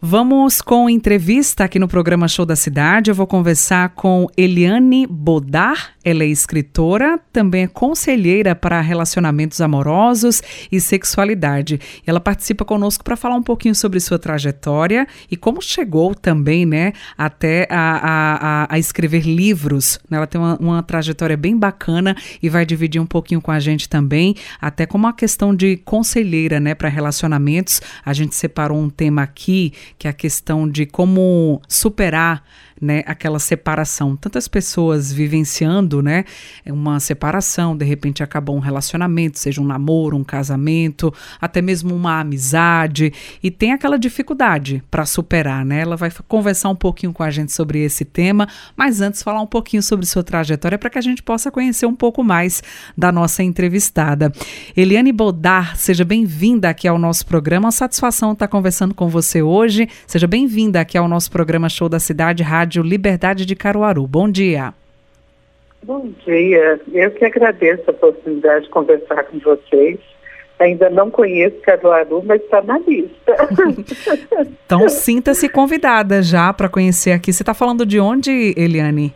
Vamos com entrevista aqui no programa Show da Cidade. Eu vou conversar com Eliane Bodar. Ela é escritora, também é conselheira para relacionamentos amorosos e sexualidade. Ela participa conosco para falar um pouquinho sobre sua trajetória e como chegou também, né, até a, a, a escrever livros. Ela tem uma, uma trajetória bem bacana e vai dividir um pouquinho com a gente também, até como a questão de conselheira, né, para relacionamentos. A gente separou um tema aqui que é a questão de como superar né, aquela separação. Tantas pessoas vivenciando, né, uma separação, de repente acabou um relacionamento, seja um namoro, um casamento, até mesmo uma amizade, e tem aquela dificuldade para superar, né? Ela vai conversar um pouquinho com a gente sobre esse tema, mas antes falar um pouquinho sobre sua trajetória para que a gente possa conhecer um pouco mais da nossa entrevistada. Eliane Bodar, seja bem-vinda aqui ao nosso programa. Uma satisfação estar conversando com você hoje. Seja bem-vinda aqui ao nosso programa Show da Cidade Rádio Rádio Liberdade de Caruaru. Bom dia. Bom dia. Eu que agradeço a oportunidade de conversar com vocês. Ainda não conheço Caruaru, mas está na lista. então sinta-se convidada já para conhecer aqui. Você está falando de onde, Eliane?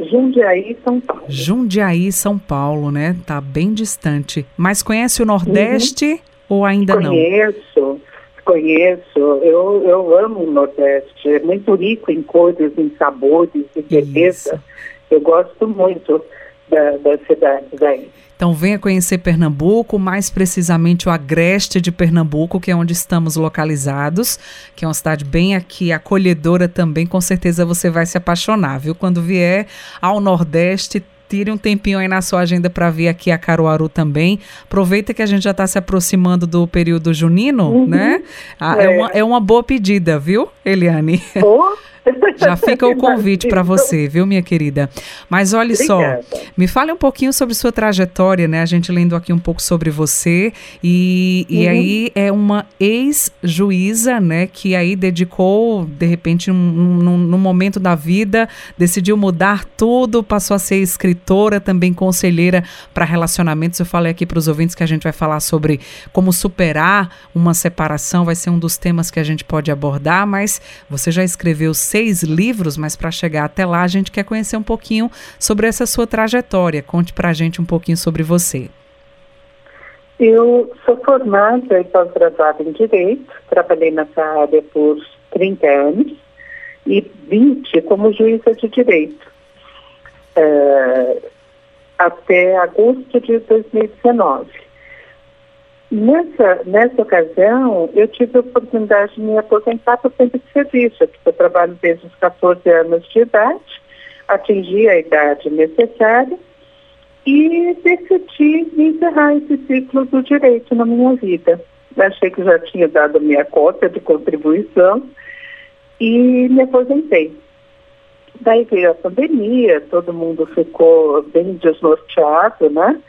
Jundiaí, São Paulo. Jundiaí, São Paulo, né? Tá bem distante. Mas conhece o Nordeste uhum. ou ainda Conheço. não? Conheço conheço, eu, eu amo o Nordeste, é muito rico em cores, em sabores, em beleza. Eu gosto muito da, da cidade daí. Então venha conhecer Pernambuco, mais precisamente o Agreste de Pernambuco, que é onde estamos localizados, que é uma cidade bem aqui acolhedora também, com certeza você vai se apaixonar, viu? Quando vier ao Nordeste, tire um tempinho aí na sua agenda para vir aqui a Caruaru também. Aproveita que a gente já está se aproximando do período junino, uhum. né? Ah, é. é. uma, é uma boa pedida, viu, Eliane? Oh. Já fica o convite para você, viu, minha querida? Mas olha Obrigada. só, me fale um pouquinho sobre sua trajetória, né? A gente lendo aqui um pouco sobre você e, e uhum. aí é uma ex-juíza, né? Que aí dedicou, de repente, num, momento da vida, decidiu mudar tudo, passou a ser escritora, também conselheira para relacionamentos. Eu falei aqui para os ouvintes que a gente vai falar sobre como superar uma separação, vai ser um dos temas que a gente pode abordar, mas você já escreveu seis livros, mas para chegar até lá a gente quer conhecer um pouquinho sobre essa sua trajetória. Conte para a gente um pouquinho sobre você. Eu sou formada e pós-graduada em Direito, trabalhei nessa área por 30 anos e 20 como juíza de Direito, uh, até agosto de 2019. Nessa, nessa ocasião, eu tive a oportunidade de me aposentar por tempo de serviço, eu trabalho desde os 14 anos de idade, atingi a idade necessária e decidi encerrar esse ciclo do direito na minha vida. Achei que já tinha dado minha cota de contribuição e me aposentei. Daí veio a pandemia, todo mundo ficou bem desnorteado, né?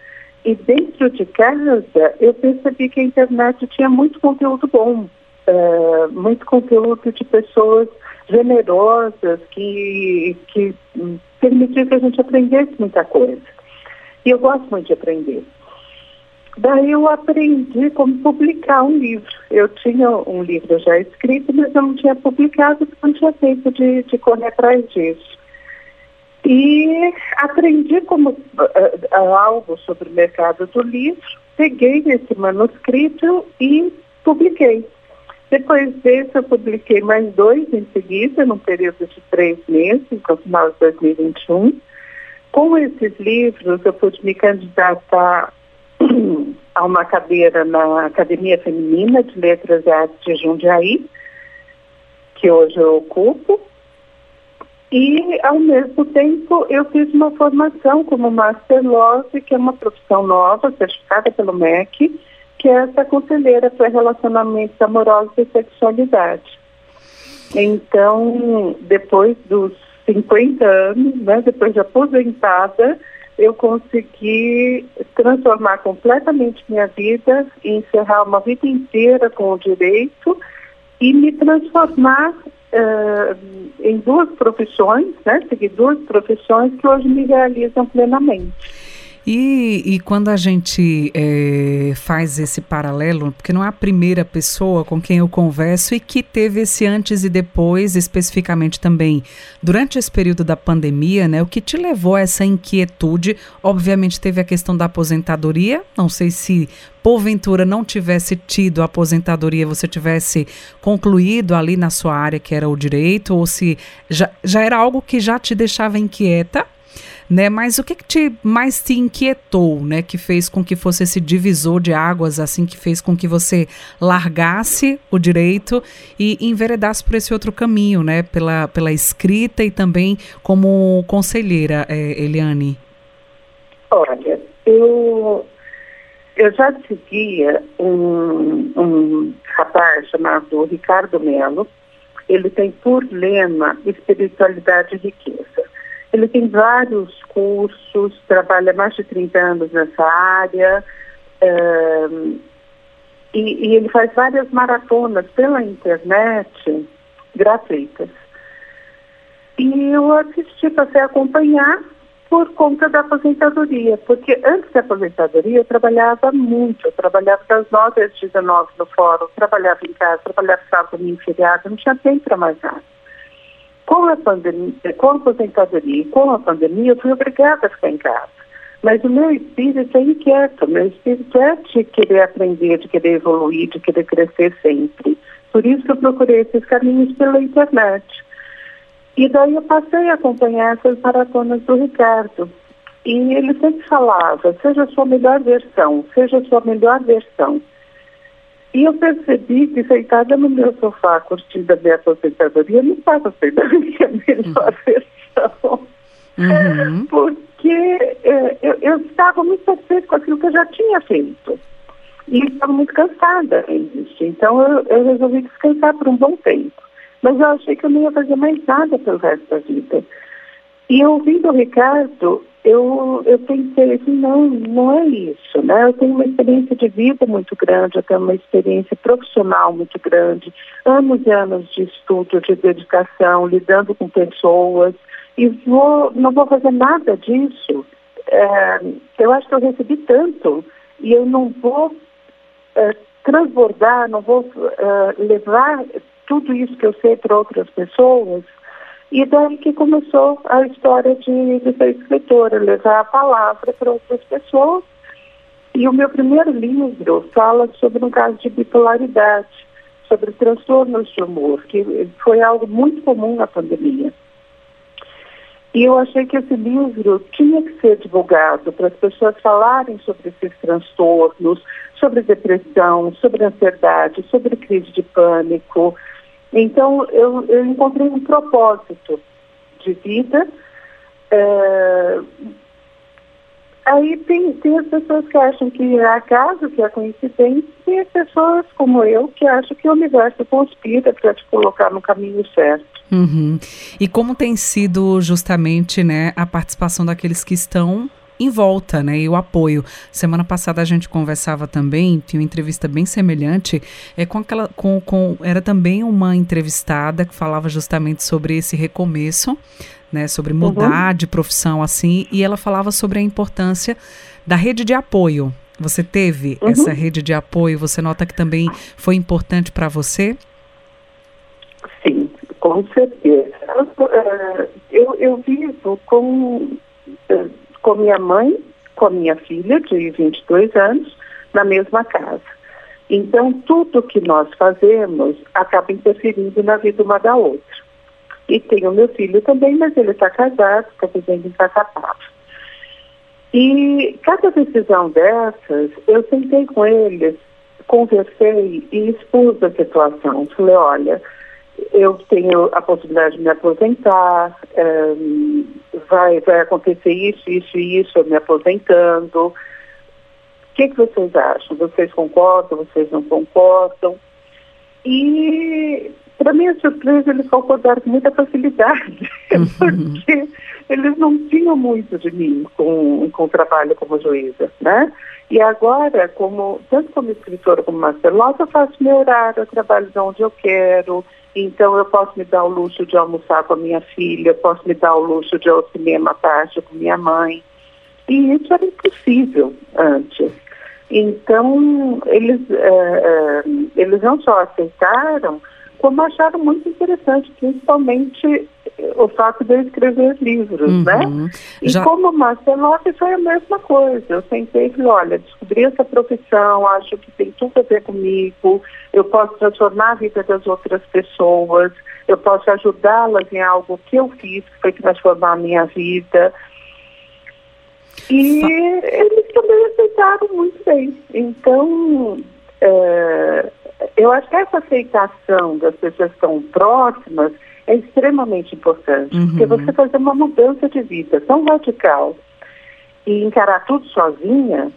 E dentro de casa, eu percebi que a internet tinha muito conteúdo bom, uh, muito conteúdo de pessoas generosas que, que permitiam que a gente aprendesse muita coisa. E eu gosto muito de aprender. Daí eu aprendi como publicar um livro. Eu tinha um livro já escrito, mas eu não tinha publicado, porque não tinha tempo de, de correr atrás disso. E aprendi como uh, algo sobre o mercado do livro, peguei esse manuscrito e publiquei. Depois desse, eu publiquei mais dois em seguida, num período de três meses, no final de 2021. Com esses livros, eu pude me candidatar a uma cadeira na Academia Feminina de Letras e Artes de Jundiaí, que hoje eu ocupo. E, ao mesmo tempo, eu fiz uma formação como Master Love, que é uma profissão nova, certificada pelo MEC, que é essa conselheira para relacionamentos amorosos e sexualidade. Então, depois dos 50 anos, né, depois de aposentada, eu consegui transformar completamente minha vida, encerrar uma vida inteira com o direito e me transformar uh, em duas profissões, né? Seguir duas profissões que hoje me realizam plenamente. E, e quando a gente é, faz esse paralelo, porque não é a primeira pessoa com quem eu converso e que teve esse antes e depois, especificamente também durante esse período da pandemia, né? O que te levou a essa inquietude? Obviamente teve a questão da aposentadoria, não sei se porventura não tivesse tido a aposentadoria, você tivesse concluído ali na sua área que era o direito, ou se já, já era algo que já te deixava inquieta né? Mas o que, que te mais te inquietou, né? Que fez com que fosse esse divisor de águas, assim, que fez com que você largasse o direito e enveredasse por esse outro caminho, né? Pela, pela escrita e também como conselheira, é, Eliane. Olha, eu eu já seguia um, um rapaz chamado Ricardo Melo. Ele tem por lema espiritualidade e riqueza. Ele tem vários cursos, trabalha mais de 30 anos nessa área. e, e, ele faz várias maratonas pela internet gratuitas. E eu assisti, passei a acompanhar por conta da aposentadoria, porque antes da aposentadoria eu trabalhava muito, eu trabalhava das 9 às 19 no fórum, trabalhava em casa, trabalhava sábado, domingo, feriado, não tinha tempo para mais nada. Com a pandemia, com a aposentadoria e com a pandemia, eu fui obrigada a ficar em casa. Mas o meu espírito é inquieto, o meu espírito é de querer aprender, de querer evoluir, de querer crescer sempre. Por isso que eu procurei esses caminhos pela internet. E daí eu passei a acompanhar essas maratonas do Ricardo. E ele sempre falava, seja a sua melhor versão, seja a sua melhor versão. E eu percebi que sentada no meu sofá, curtindo a minha aposentadoria, não estava sendo a minha melhor uhum. versão. Uhum. Porque é, eu, eu, estava muito satisfeita com aquilo que eu já tinha feito. E estava muito cansada disso. Então eu, eu resolvi descansar por um bom tempo. Mas eu achei que eu não ia fazer mais nada pelo resto da vida. E ouvindo o Ricardo, eu, eu pensei assim, não, não é isso, né? Eu tenho uma experiência de vida muito grande, eu tenho uma experiência profissional muito grande, anos e anos de estudo, de dedicação, lidando com pessoas, e vou, não vou fazer nada disso. É, eu acho que eu recebi tanto e eu não vou é, transbordar, não vou é, levar tudo isso que eu sei para outras pessoas e daí que começou a história de, de ser escritora, levar a palavra para outras pessoas. E o meu primeiro livro fala sobre um caso de bipolaridade, sobre transtornos de humor, que foi algo muito comum na pandemia. E eu achei que esse livro tinha que ser divulgado para as pessoas falarem sobre esses transtornos, sobre depressão, sobre ansiedade, sobre crise de pânico, então, eu, eu encontrei um propósito de vida. É... Aí tem, tem as pessoas que acham que é acaso, que é coincidência, e as pessoas como eu que acham que o universo conspira para te colocar no caminho certo. Uhum. E como tem sido justamente né, a participação daqueles que estão em volta, né? E o apoio. Semana passada a gente conversava também, tinha uma entrevista bem semelhante, é com aquela, com, com era também uma entrevistada que falava justamente sobre esse recomeço, né? Sobre mudar uhum. de profissão assim, e ela falava sobre a importância da rede de apoio. Você teve uhum. essa rede de apoio? Você nota que também foi importante para você? Sim, com certeza. Eu, eu vivo com com minha mãe, com a minha filha de 22 anos, na mesma casa. Então, tudo que nós fazemos acaba interferindo na vida uma da outra. E tenho meu filho também, mas ele está casado, está vivendo em Caçapava. E cada decisão dessas, eu sentei com eles, conversei e expus a situação. Falei, olha, eu tenho a possibilidade de me aposentar, um, vai, vai acontecer isso, isso e isso, eu me aposentando. O que, que vocês acham? Vocês concordam, vocês não concordam? E Para minha surpresa, eles concordaram com muita facilidade, uhum. porque eles não tinham muito de mim com, com o trabalho como juíza, né? E agora, como, tanto como escritora como masterlosa, eu faço meu horário, eu trabalho de onde eu quero, então eu posso me dar o luxo de almoçar com a minha filha, eu posso me dar o luxo de ir ao cinema à tarde com minha mãe. E isso era impossível antes. Então, eles, é, é, eles não só aceitaram, como acharam muito interessante, principalmente o fato de eu escrever livros, uhum. né? E Já... como Masterlock foi a mesma coisa. Eu sentei e falei, olha, descobri essa profissão, acho que tem tudo a ver comigo, eu posso transformar a vida das outras pessoas, eu posso ajudá-las em algo que eu fiz, que foi transformar a minha vida. E eles também aceitaram muito bem. Então, é, eu acho que essa aceitação das pessoas tão próximas é extremamente importante, uhum. porque você fazer uma mudança de vida tão radical e encarar tudo sozinha,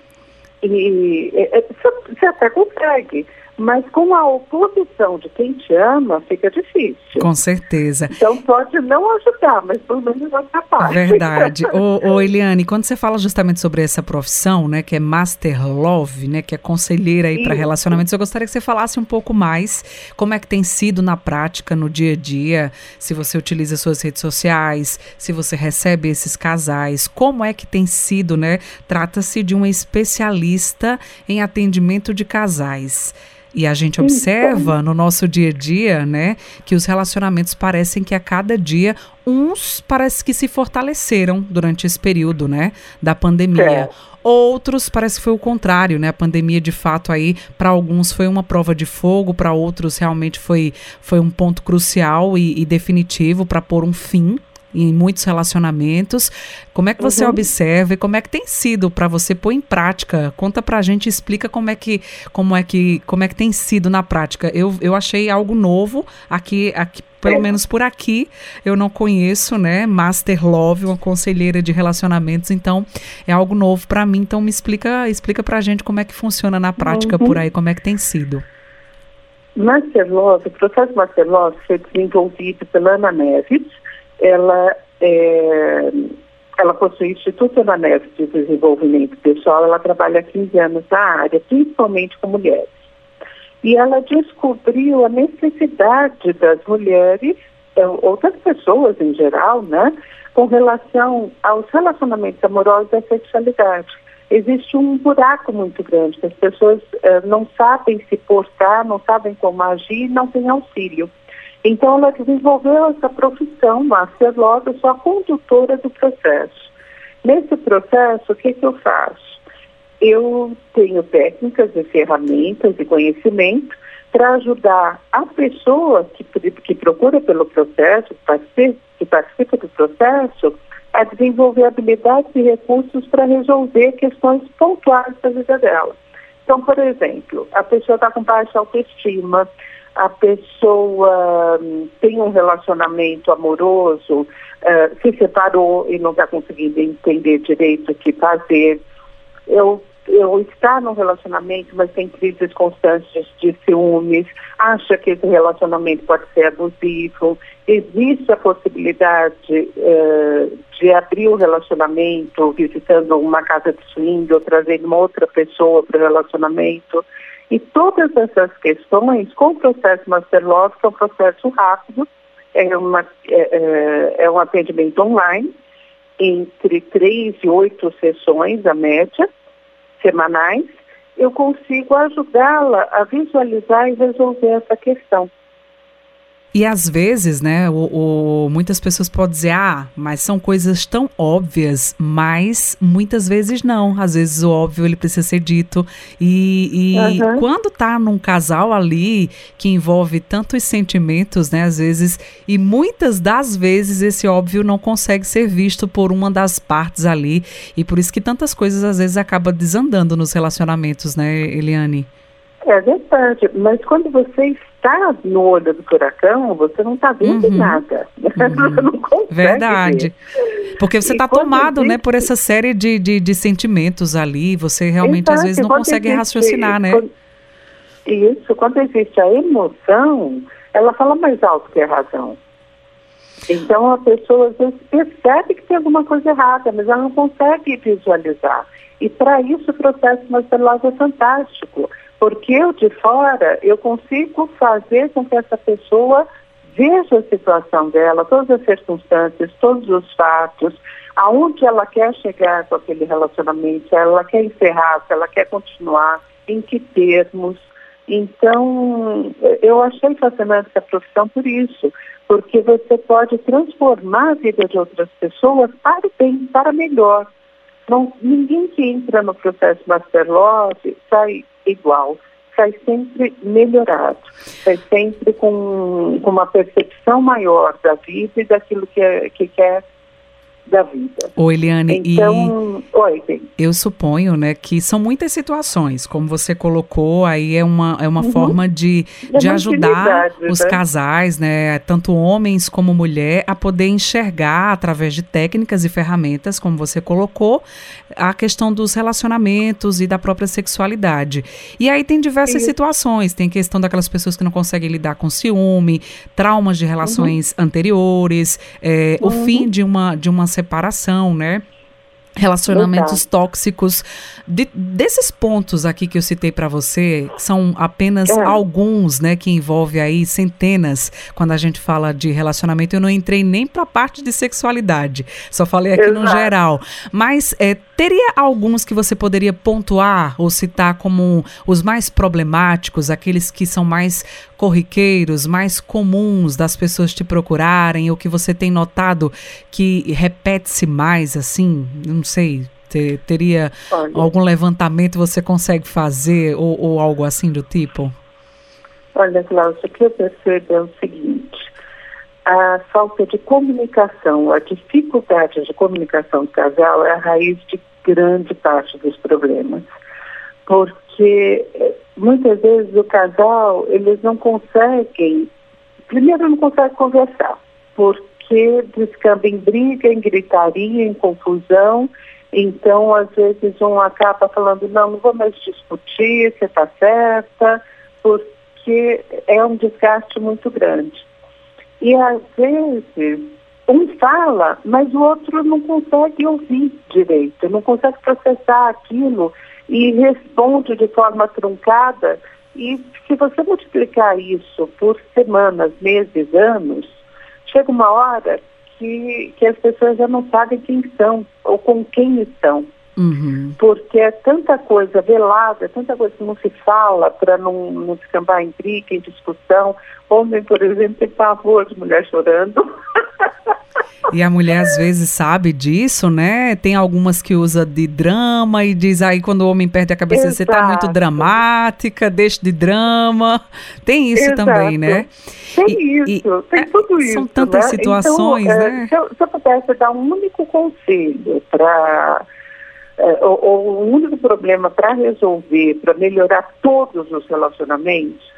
e, e você até consegue, mas com a oposição de quem te ama, fica difícil. Com certeza. Então pode não ajudar, mas pelo menos capaz. Verdade. ô, ô, Eliane, quando você fala justamente sobre essa profissão, né, que é Master Love, né, que é conselheira aí para relacionamentos, eu gostaria que você falasse um pouco mais como é que tem sido na prática, no dia a dia, se você utiliza suas redes sociais, se você recebe esses casais, como é que tem sido, né? Trata-se de uma especialista em atendimento de casais. E a gente observa no nosso dia a dia, né, que os relacionamentos parecem que a cada dia uns parece que se fortaleceram durante esse período, né, da pandemia. É. Outros parece que foi o contrário, né? A pandemia de fato aí para alguns foi uma prova de fogo, para outros realmente foi, foi um ponto crucial e, e definitivo para pôr um fim em muitos relacionamentos. Como é que você uhum. observa e como é que tem sido para você pôr em prática? Conta pra gente, explica como é que como é que como é que tem sido na prática. Eu, eu achei algo novo aqui aqui pelo é. menos por aqui, eu não conheço, né? Master Love, uma conselheira de relacionamentos, então é algo novo para mim. Então me explica, explica pra gente como é que funciona na prática uhum. por aí, como é que tem sido. Master Love, o processo Master Love foi desenvolvido pela Ana Neves, ela, é, ela possui Instituto Ananés de Desenvolvimento Pessoal, ela trabalha há 15 anos na área, principalmente com mulheres. E ela descobriu a necessidade das mulheres, é, ou das pessoas em geral, né, com relação aos relacionamentos amorosos e à sexualidade. Existe um buraco muito grande, que as pessoas uh, não sabem se portar, não sabem como agir, não têm auxílio. Então, ela desenvolveu essa profissão, Law, eu sou a condutora do processo. Nesse processo, o que, que eu faço? Eu tenho técnicas e ferramentas e conhecimento para ajudar a pessoa que, que procura pelo processo, que participa, que participa do processo, a desenvolver habilidades e recursos para resolver questões pontuais da vida dela. Então, por exemplo, a pessoa está com baixa autoestima, a pessoa hum, tem um relacionamento amoroso, uh, se separou e não está conseguindo entender direito o que fazer. Eu, eu está num relacionamento, mas tem crises constantes de ciúmes, acha que esse relacionamento pode ser abusivo. Existe a possibilidade uh, de abrir o um relacionamento visitando uma casa de swing ou trazendo uma outra pessoa para o relacionamento. E todas essas questões, com o processo Master Love, que é um processo rápido, é, uma, é, é, é um atendimento online, entre três e oito sessões, a média, semanais, eu consigo ajudá-la a visualizar e resolver essa questão. E às vezes, né, o, o, muitas pessoas podem dizer, ah, mas são coisas tão óbvias, mas muitas vezes não. Às vezes o óbvio ele precisa ser dito. E, e uhum. quando tá num casal ali que envolve tantos sentimentos, né, às vezes, e muitas das vezes esse óbvio não consegue ser visto por uma das partes ali. E por isso que tantas coisas às vezes acabam desandando nos relacionamentos, né, Eliane? É verdade, mas quando você está no olho do furacão, você não está vendo uhum. nada. Uhum. Você não consegue Verdade. Ver. Porque você está tomado, né, por essa série de, de, de, sentimentos ali, você realmente Exato. às vezes não consegue existe, raciocinar, né? Quando, isso, quando existe a emoção, ela fala mais alto que a razão. Então a pessoa às vezes percebe que tem alguma coisa errada, mas ela não consegue visualizar. E para isso o processo masteloso é fantástico, porque eu de fora eu consigo fazer com que essa pessoa veja a situação dela, todas as circunstâncias, todos os fatos, aonde ela quer chegar com aquele relacionamento, se ela quer encerrar, se ela quer continuar, em que termos. Então, eu achei fascinante essa profissão por isso, porque você pode transformar a vida de outras pessoas para o bem, para melhor. Não, ninguém que entra no processo Master Love sai igual, sai sempre melhorado, sai sempre com, com uma percepção maior da vida e daquilo que, é, que quer da vida. Ô Eliane, então, e oi, eu suponho, né, que são muitas situações, como você colocou, aí é uma, é uma uhum. forma de, é de ajudar os né? casais, né, tanto homens como mulher, a poder enxergar através de técnicas e ferramentas, como você colocou, a questão dos relacionamentos e da própria sexualidade. E aí tem diversas situações, tem questão daquelas pessoas que não conseguem lidar com ciúme, traumas de relações uhum. anteriores, é, uhum. o fim de uma, de uma separação, né? Relacionamentos tóxicos. De, desses pontos aqui que eu citei para você, são apenas é. alguns, né, que envolve aí centenas. Quando a gente fala de relacionamento, eu não entrei nem para a parte de sexualidade, só falei aqui Exato. no geral. Mas é, teria alguns que você poderia pontuar ou citar como os mais problemáticos, aqueles que são mais corriqueiros, mais comuns das pessoas te procurarem, ou que você tem notado que repete-se mais, assim? Não sei. Ter, teria Olha. algum levantamento você consegue fazer ou, ou algo assim do tipo? Olha, Cláudia, o que eu percebo é o seguinte: a falta de comunicação, a dificuldade de comunicação do casal é a raiz de grande parte dos problemas. Porque muitas vezes o casal, eles não conseguem, primeiro não conseguem conversar, porque descamba em briga, em gritaria, em confusão. Então, às vezes, um acaba falando, não, não vou mais discutir, você está certa, porque é um desgaste muito grande. E às vezes, um fala, mas o outro não consegue ouvir direito, não consegue processar aquilo e responde de forma truncada. E se você multiplicar isso por semanas, meses, anos, chega uma hora que, que as pessoas já não sabem quem são ou com quem estão. Uhum. Porque é tanta coisa velada, tanta coisa que não se fala para não, não descambar em briga, em discussão. Homem, por exemplo, tem pavor de mulher chorando. E a mulher às vezes sabe disso, né? Tem algumas que usa de drama e diz aí quando o homem perde a cabeça, Exato. você tá muito dramática, deixa de drama. Tem isso Exato. também, né? Tem e, isso, e, tem tudo isso. São tantas né? situações, então, né? Se eu, se eu pudesse dar um único conselho para é, o, único problema para resolver, para melhorar todos os relacionamentos,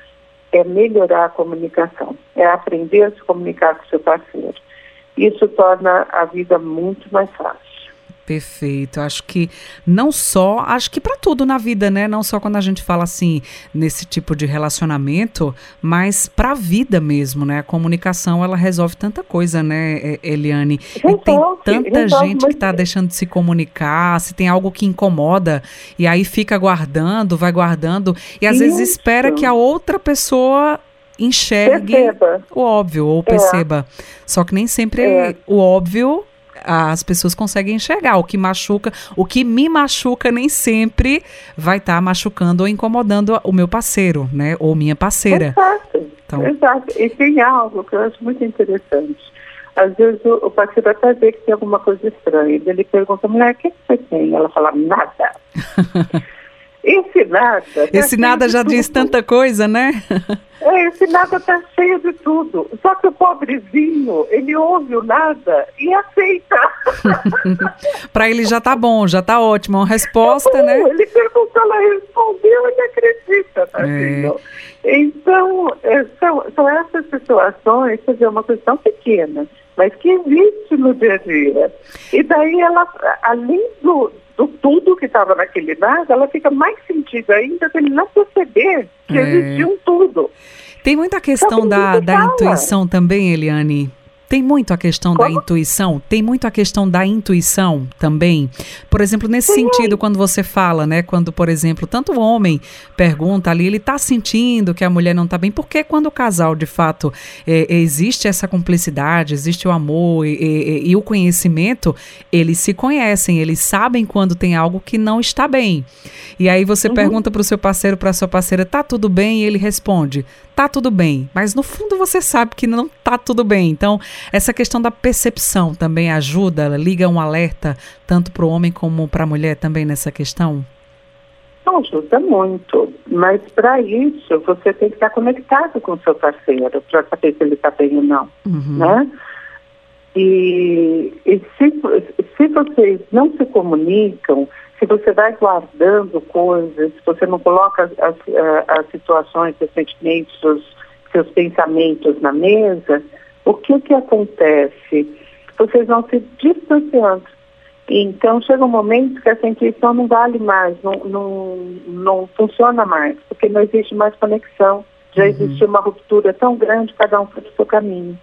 é melhorar a comunicação, é aprender a se comunicar com seu parceiro. Isso torna a vida muito mais fácil. Perfeito. Acho que não só, acho que para tudo na vida, né? Não só quando a gente fala assim nesse tipo de relacionamento, mas para a vida mesmo, né? A comunicação ela resolve tanta coisa, né, Eliane? Resolve, e tem tanta gente que está deixando de se comunicar, se tem algo que incomoda e aí fica guardando, vai guardando e às Isso. vezes espera que a outra pessoa enxergue perceba. o óbvio ou é. perceba. É. Só que nem sempre é. o óbvio as pessoas conseguem enxergar. O que machuca, o que me machuca nem sempre vai estar tá machucando ou incomodando o meu parceiro, né? Ou minha parceira. Exato. Então... Exato. E tem algo que eu acho muito interessante. Às vezes o, o parceiro até vê que tem alguma coisa estranha. Ele pergunta, mulher, o que, que você tem? Ela fala, nada. Esse nada. Tá esse nada já diz tanta coisa, né? É, esse nada está cheio de tudo. Só que o pobrezinho, ele ouve o nada e aceita. Para ele já tá bom, já tá ótimo. Uma resposta, tá né? Ele perguntou, ela respondeu, ele acredita, tá é. Então, é, são, são essas situações, quer dizer, uma questão pequena, mas que existe no dia a dia. E daí ela, além do, do tudo que estava naquele nada, ela fica mais sentida ainda se ele não perceber que é. existia um tudo. Tem muita questão da, da intuição também, Eliane. Tem muito a questão Como? da intuição? Tem muito a questão da intuição também? Por exemplo, nesse Sim. sentido, quando você fala, né? Quando, por exemplo, tanto o homem pergunta ali, ele está sentindo que a mulher não está bem, porque quando o casal, de fato, é, existe essa cumplicidade, existe o amor e, e, e o conhecimento, eles se conhecem, eles sabem quando tem algo que não está bem. E aí você uhum. pergunta para o seu parceiro, para a sua parceira, tá tudo bem? E ele responde, tá tudo bem. Mas no fundo você sabe que não tá tudo bem. Então, essa questão da percepção também ajuda, liga um alerta tanto para o homem como para a mulher também nessa questão? Ajuda muito, mas para isso você tem que estar conectado com o seu parceiro para saber se ele está bem ou não, uhum. né? E, e se, se vocês não se comunicam, se você vai guardando coisas, se você não coloca as, as, as situações, os sentimentos, os seus pensamentos na mesa, o que que acontece? Vocês vão se distanciando. Então chega um momento que essa intuição não vale mais, não, não, não funciona mais, porque não existe mais conexão. Já uhum. existe uma ruptura tão grande, cada um para o seu caminho.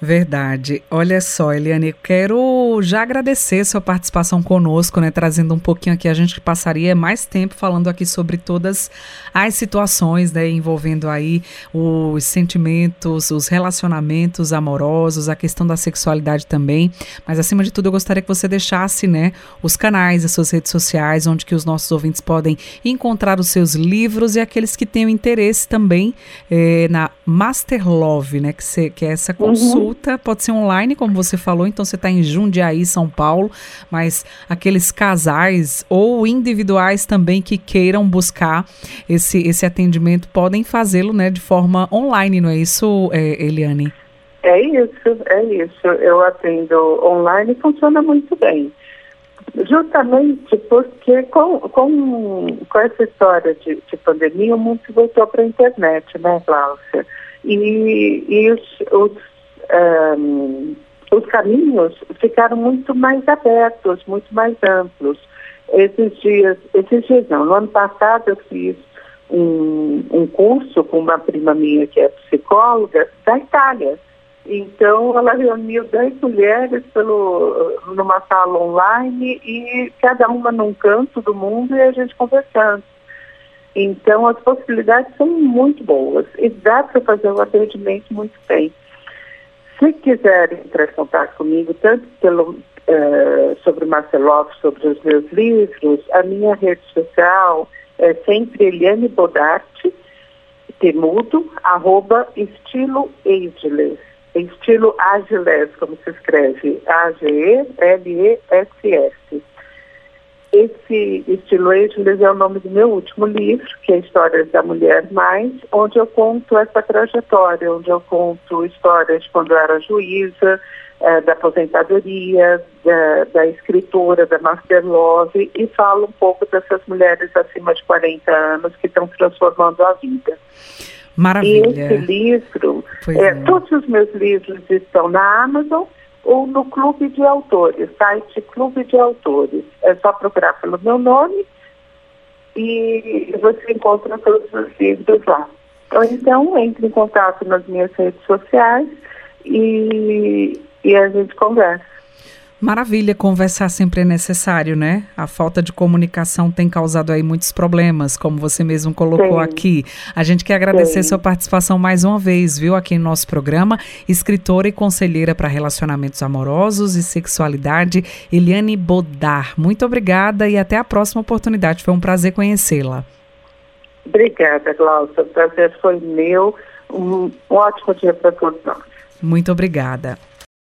Verdade. Olha só, Eliane, quero já agradecer sua participação conosco, né? Trazendo um pouquinho aqui, a gente passaria mais tempo falando aqui sobre todas as situações, né? Envolvendo aí os sentimentos, os relacionamentos amorosos, a questão da sexualidade também. Mas acima de tudo, eu gostaria que você deixasse, né? Os canais, as suas redes sociais, onde que os nossos ouvintes podem encontrar os seus livros e aqueles que tenham interesse também eh, na Master Love, né? Que, se, que é essa uhum. consulta. Uhum consulta, pode ser online, como você falou, então você está em Jundiaí, São Paulo, mas aqueles casais ou individuais também que queiram buscar esse, esse atendimento podem fazê-lo né, de forma online, não é isso, é, Eliane? É isso, é isso. Eu atendo online e funciona muito bem. Justamente porque com, com, com essa história de, de pandemia, o mundo voltou para a internet, né, Cláudia? E, e os, os um, os caminhos ficaram muito mais abertos, muito mais amplos. Esses dias, esses dias não, no ano passado eu fiz um, um curso com uma prima minha que é psicóloga da Itália. Então ela reuniu 10 mulheres pelo, numa sala online e cada uma num canto do mundo e a gente conversando. Então as possibilidades são muito boas e dá para fazer o atendimento muito bem. Se quiserem entrar em contato comigo, tanto pelo, uh, sobre Marcelov, sobre os meus livros, a minha rede social é sempre Eliane Bodarte, temudo, arroba estilo Ageless. Estilo Agiles, como se escreve, A-G-E-L-E-S-S. Esse estilo Ageless é o nome do meu último livro, que é Histórias da Mulher Mais, onde eu conto essa trajetória, onde eu conto histórias de quando eu era juíza, eh, da aposentadoria, da, da, escritora, da Master Love, e falo um pouco dessas mulheres acima de 40 anos que estão transformando a vida. Maravilha. E esse livro, é, todos os meus livros estão na Amazon, ou no Clube de Autores, site Clube de Autores. É só procurar pelo meu nome e você encontra todos os livros lá. Ou então entre em contato nas minhas redes sociais e, e a gente conversa. Maravilha, conversar sempre é necessário, né? A falta de comunicação tem causado aí muitos problemas, como você mesmo colocou Sim. aqui. A gente quer agradecer Sim. sua participação mais uma vez, viu, aqui no nosso programa. Escritora e conselheira para relacionamentos amorosos e sexualidade, Eliane Bodar. Muito obrigada e até a próxima oportunidade. Foi um prazer conhecê-la. Obrigada, Glaucia. O prazer foi meu. Um, um ótimo dia para todos nós. Muito obrigada.